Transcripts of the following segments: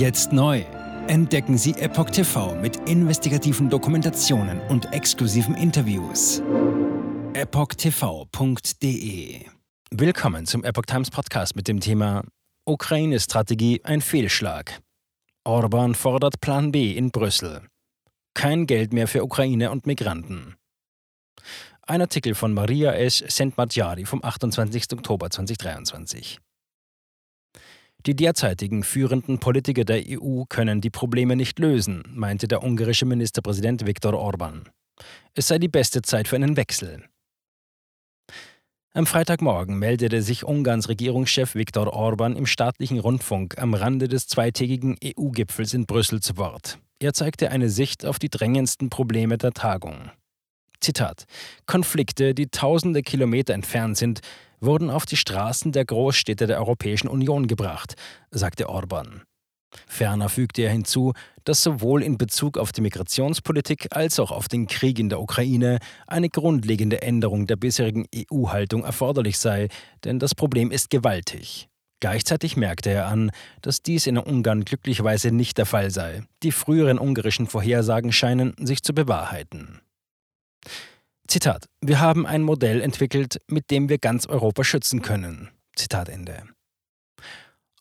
Jetzt neu. Entdecken Sie Epoch TV mit investigativen Dokumentationen und exklusiven Interviews. EpochTV.de Willkommen zum Epoch Times Podcast mit dem Thema Ukraine-Strategie ein Fehlschlag. Orban fordert Plan B in Brüssel. Kein Geld mehr für Ukraine und Migranten. Ein Artikel von Maria S. Sentmadjari vom 28. Oktober 2023. Die derzeitigen führenden Politiker der EU können die Probleme nicht lösen, meinte der ungarische Ministerpräsident Viktor Orban. Es sei die beste Zeit für einen Wechsel. Am Freitagmorgen meldete sich Ungarns Regierungschef Viktor Orban im staatlichen Rundfunk am Rande des zweitägigen EU-Gipfels in Brüssel zu Wort. Er zeigte eine Sicht auf die drängendsten Probleme der Tagung. Zitat: Konflikte, die tausende Kilometer entfernt sind, wurden auf die Straßen der Großstädte der Europäischen Union gebracht, sagte Orban. Ferner fügte er hinzu, dass sowohl in Bezug auf die Migrationspolitik als auch auf den Krieg in der Ukraine eine grundlegende Änderung der bisherigen EU-Haltung erforderlich sei, denn das Problem ist gewaltig. Gleichzeitig merkte er an, dass dies in Ungarn glücklicherweise nicht der Fall sei. Die früheren ungarischen Vorhersagen scheinen sich zu bewahrheiten. Zitat: Wir haben ein Modell entwickelt, mit dem wir ganz Europa schützen können. Zitat Ende.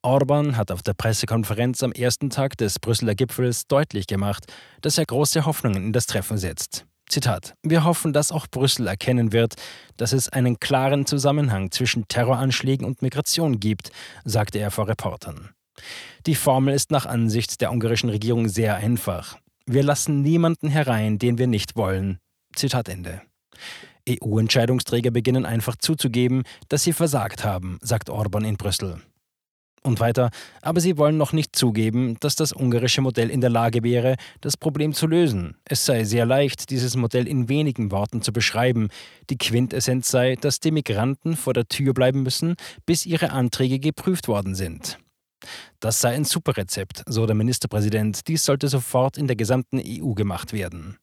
Orban hat auf der Pressekonferenz am ersten Tag des Brüsseler Gipfels deutlich gemacht, dass er große Hoffnungen in das Treffen setzt. Zitat: Wir hoffen, dass auch Brüssel erkennen wird, dass es einen klaren Zusammenhang zwischen Terroranschlägen und Migration gibt, sagte er vor Reportern. Die Formel ist nach Ansicht der ungarischen Regierung sehr einfach. Wir lassen niemanden herein, den wir nicht wollen. Zitat Ende. EU-Entscheidungsträger beginnen einfach zuzugeben, dass sie versagt haben, sagt Orban in Brüssel. Und weiter, aber sie wollen noch nicht zugeben, dass das ungarische Modell in der Lage wäre, das Problem zu lösen. Es sei sehr leicht, dieses Modell in wenigen Worten zu beschreiben. Die Quintessenz sei, dass die Migranten vor der Tür bleiben müssen, bis ihre Anträge geprüft worden sind. Das sei ein Superrezept, so der Ministerpräsident. Dies sollte sofort in der gesamten EU gemacht werden.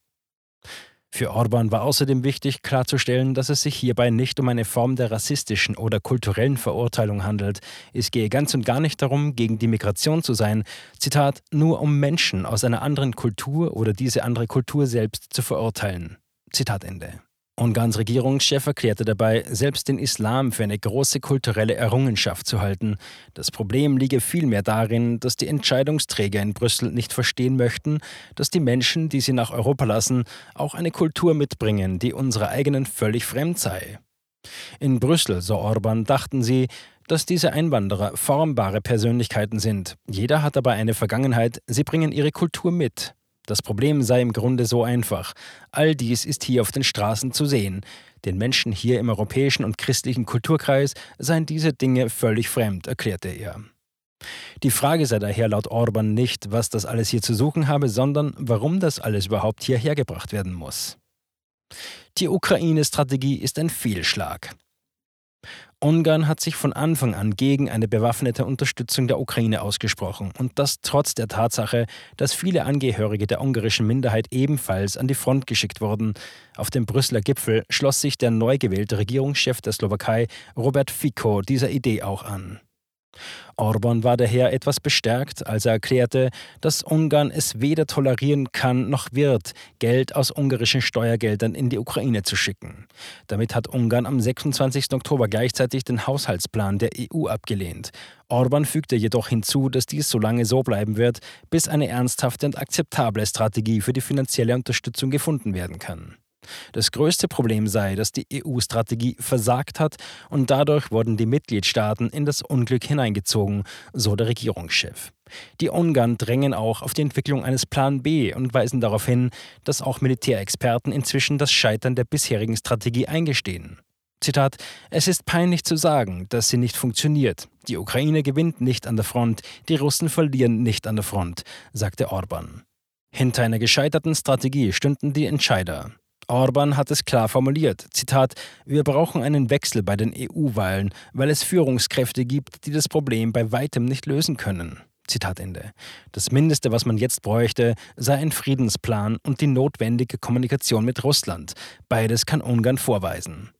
Für Orban war außerdem wichtig, klarzustellen, dass es sich hierbei nicht um eine Form der rassistischen oder kulturellen Verurteilung handelt. Es gehe ganz und gar nicht darum, gegen die Migration zu sein, Zitat, nur um Menschen aus einer anderen Kultur oder diese andere Kultur selbst zu verurteilen. Zitat Ende. Ungarns Regierungschef erklärte dabei, selbst den Islam für eine große kulturelle Errungenschaft zu halten. Das Problem liege vielmehr darin, dass die Entscheidungsträger in Brüssel nicht verstehen möchten, dass die Menschen, die sie nach Europa lassen, auch eine Kultur mitbringen, die unserer eigenen völlig fremd sei. In Brüssel, so Orban, dachten sie, dass diese Einwanderer formbare Persönlichkeiten sind. Jeder hat dabei eine Vergangenheit, sie bringen ihre Kultur mit. Das Problem sei im Grunde so einfach. All dies ist hier auf den Straßen zu sehen. Den Menschen hier im europäischen und christlichen Kulturkreis seien diese Dinge völlig fremd, erklärte er. Die Frage sei daher laut Orban nicht, was das alles hier zu suchen habe, sondern warum das alles überhaupt hierher gebracht werden muss. Die Ukraine-Strategie ist ein Fehlschlag. Ungarn hat sich von Anfang an gegen eine bewaffnete Unterstützung der Ukraine ausgesprochen und das trotz der Tatsache, dass viele Angehörige der ungarischen Minderheit ebenfalls an die Front geschickt wurden. Auf dem Brüsseler Gipfel schloss sich der neu gewählte Regierungschef der Slowakei, Robert Fico, dieser Idee auch an. Orban war daher etwas bestärkt, als er erklärte, dass Ungarn es weder tolerieren kann noch wird, Geld aus ungarischen Steuergeldern in die Ukraine zu schicken. Damit hat Ungarn am 26. Oktober gleichzeitig den Haushaltsplan der EU abgelehnt. Orban fügte jedoch hinzu, dass dies so lange so bleiben wird, bis eine ernsthafte und akzeptable Strategie für die finanzielle Unterstützung gefunden werden kann. Das größte Problem sei, dass die EU-Strategie versagt hat und dadurch wurden die Mitgliedstaaten in das Unglück hineingezogen, so der Regierungschef. Die Ungarn drängen auch auf die Entwicklung eines Plan B und weisen darauf hin, dass auch Militärexperten inzwischen das Scheitern der bisherigen Strategie eingestehen. Zitat: Es ist peinlich zu sagen, dass sie nicht funktioniert. Die Ukraine gewinnt nicht an der Front, die Russen verlieren nicht an der Front, sagte Orban. Hinter einer gescheiterten Strategie stünden die Entscheider. Orban hat es klar formuliert. Zitat: Wir brauchen einen Wechsel bei den EU-Wahlen, weil es Führungskräfte gibt, die das Problem bei weitem nicht lösen können. Zitat Ende. Das Mindeste, was man jetzt bräuchte, sei ein Friedensplan und die notwendige Kommunikation mit Russland. Beides kann Ungarn vorweisen.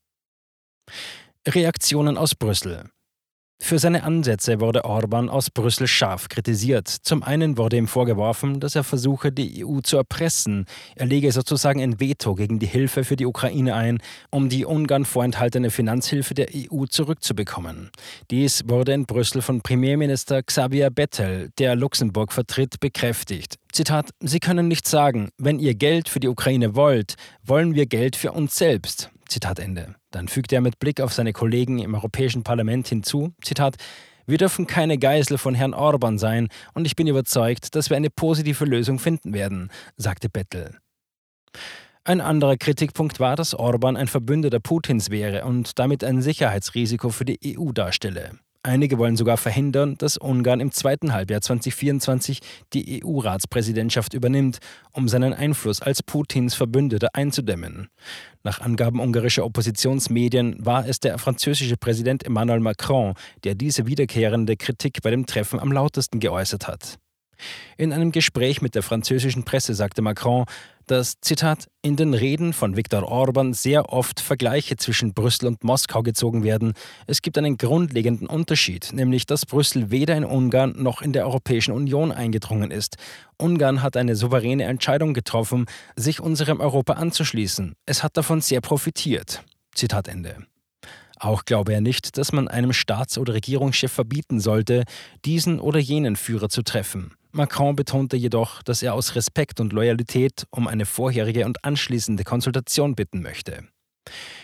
Reaktionen aus Brüssel. Für seine Ansätze wurde Orban aus Brüssel scharf kritisiert. Zum einen wurde ihm vorgeworfen, dass er versuche, die EU zu erpressen. Er lege sozusagen ein Veto gegen die Hilfe für die Ukraine ein, um die Ungarn vorenthaltene Finanzhilfe der EU zurückzubekommen. Dies wurde in Brüssel von Premierminister Xavier Bettel, der Luxemburg vertritt, bekräftigt. Zitat: Sie können nicht sagen, wenn ihr Geld für die Ukraine wollt, wollen wir Geld für uns selbst. Zitat Ende. Dann fügte er mit Blick auf seine Kollegen im Europäischen Parlament hinzu, Zitat, wir dürfen keine Geisel von Herrn Orban sein und ich bin überzeugt, dass wir eine positive Lösung finden werden, sagte Bettel. Ein anderer Kritikpunkt war, dass Orban ein Verbündeter Putins wäre und damit ein Sicherheitsrisiko für die EU darstelle. Einige wollen sogar verhindern, dass Ungarn im zweiten Halbjahr 2024 die EU-Ratspräsidentschaft übernimmt, um seinen Einfluss als Putins Verbündeter einzudämmen. Nach Angaben ungarischer Oppositionsmedien war es der französische Präsident Emmanuel Macron, der diese wiederkehrende Kritik bei dem Treffen am lautesten geäußert hat. In einem Gespräch mit der französischen Presse sagte Macron, dass, Zitat, in den Reden von Viktor Orban sehr oft Vergleiche zwischen Brüssel und Moskau gezogen werden. Es gibt einen grundlegenden Unterschied, nämlich dass Brüssel weder in Ungarn noch in der Europäischen Union eingedrungen ist. Ungarn hat eine souveräne Entscheidung getroffen, sich unserem Europa anzuschließen. Es hat davon sehr profitiert. Zitat Ende. Auch glaube er nicht, dass man einem Staats- oder Regierungschef verbieten sollte, diesen oder jenen Führer zu treffen. Macron betonte jedoch, dass er aus Respekt und Loyalität um eine vorherige und anschließende Konsultation bitten möchte.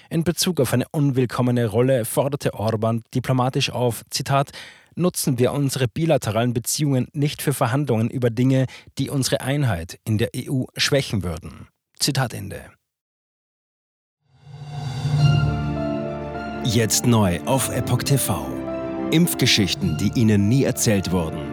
In Bezug auf eine unwillkommene Rolle forderte Orban diplomatisch auf, Zitat, nutzen wir unsere bilateralen Beziehungen nicht für Verhandlungen über Dinge, die unsere Einheit in der EU schwächen würden. Zitat Ende. Jetzt neu auf Epoch TV. Impfgeschichten, die Ihnen nie erzählt wurden.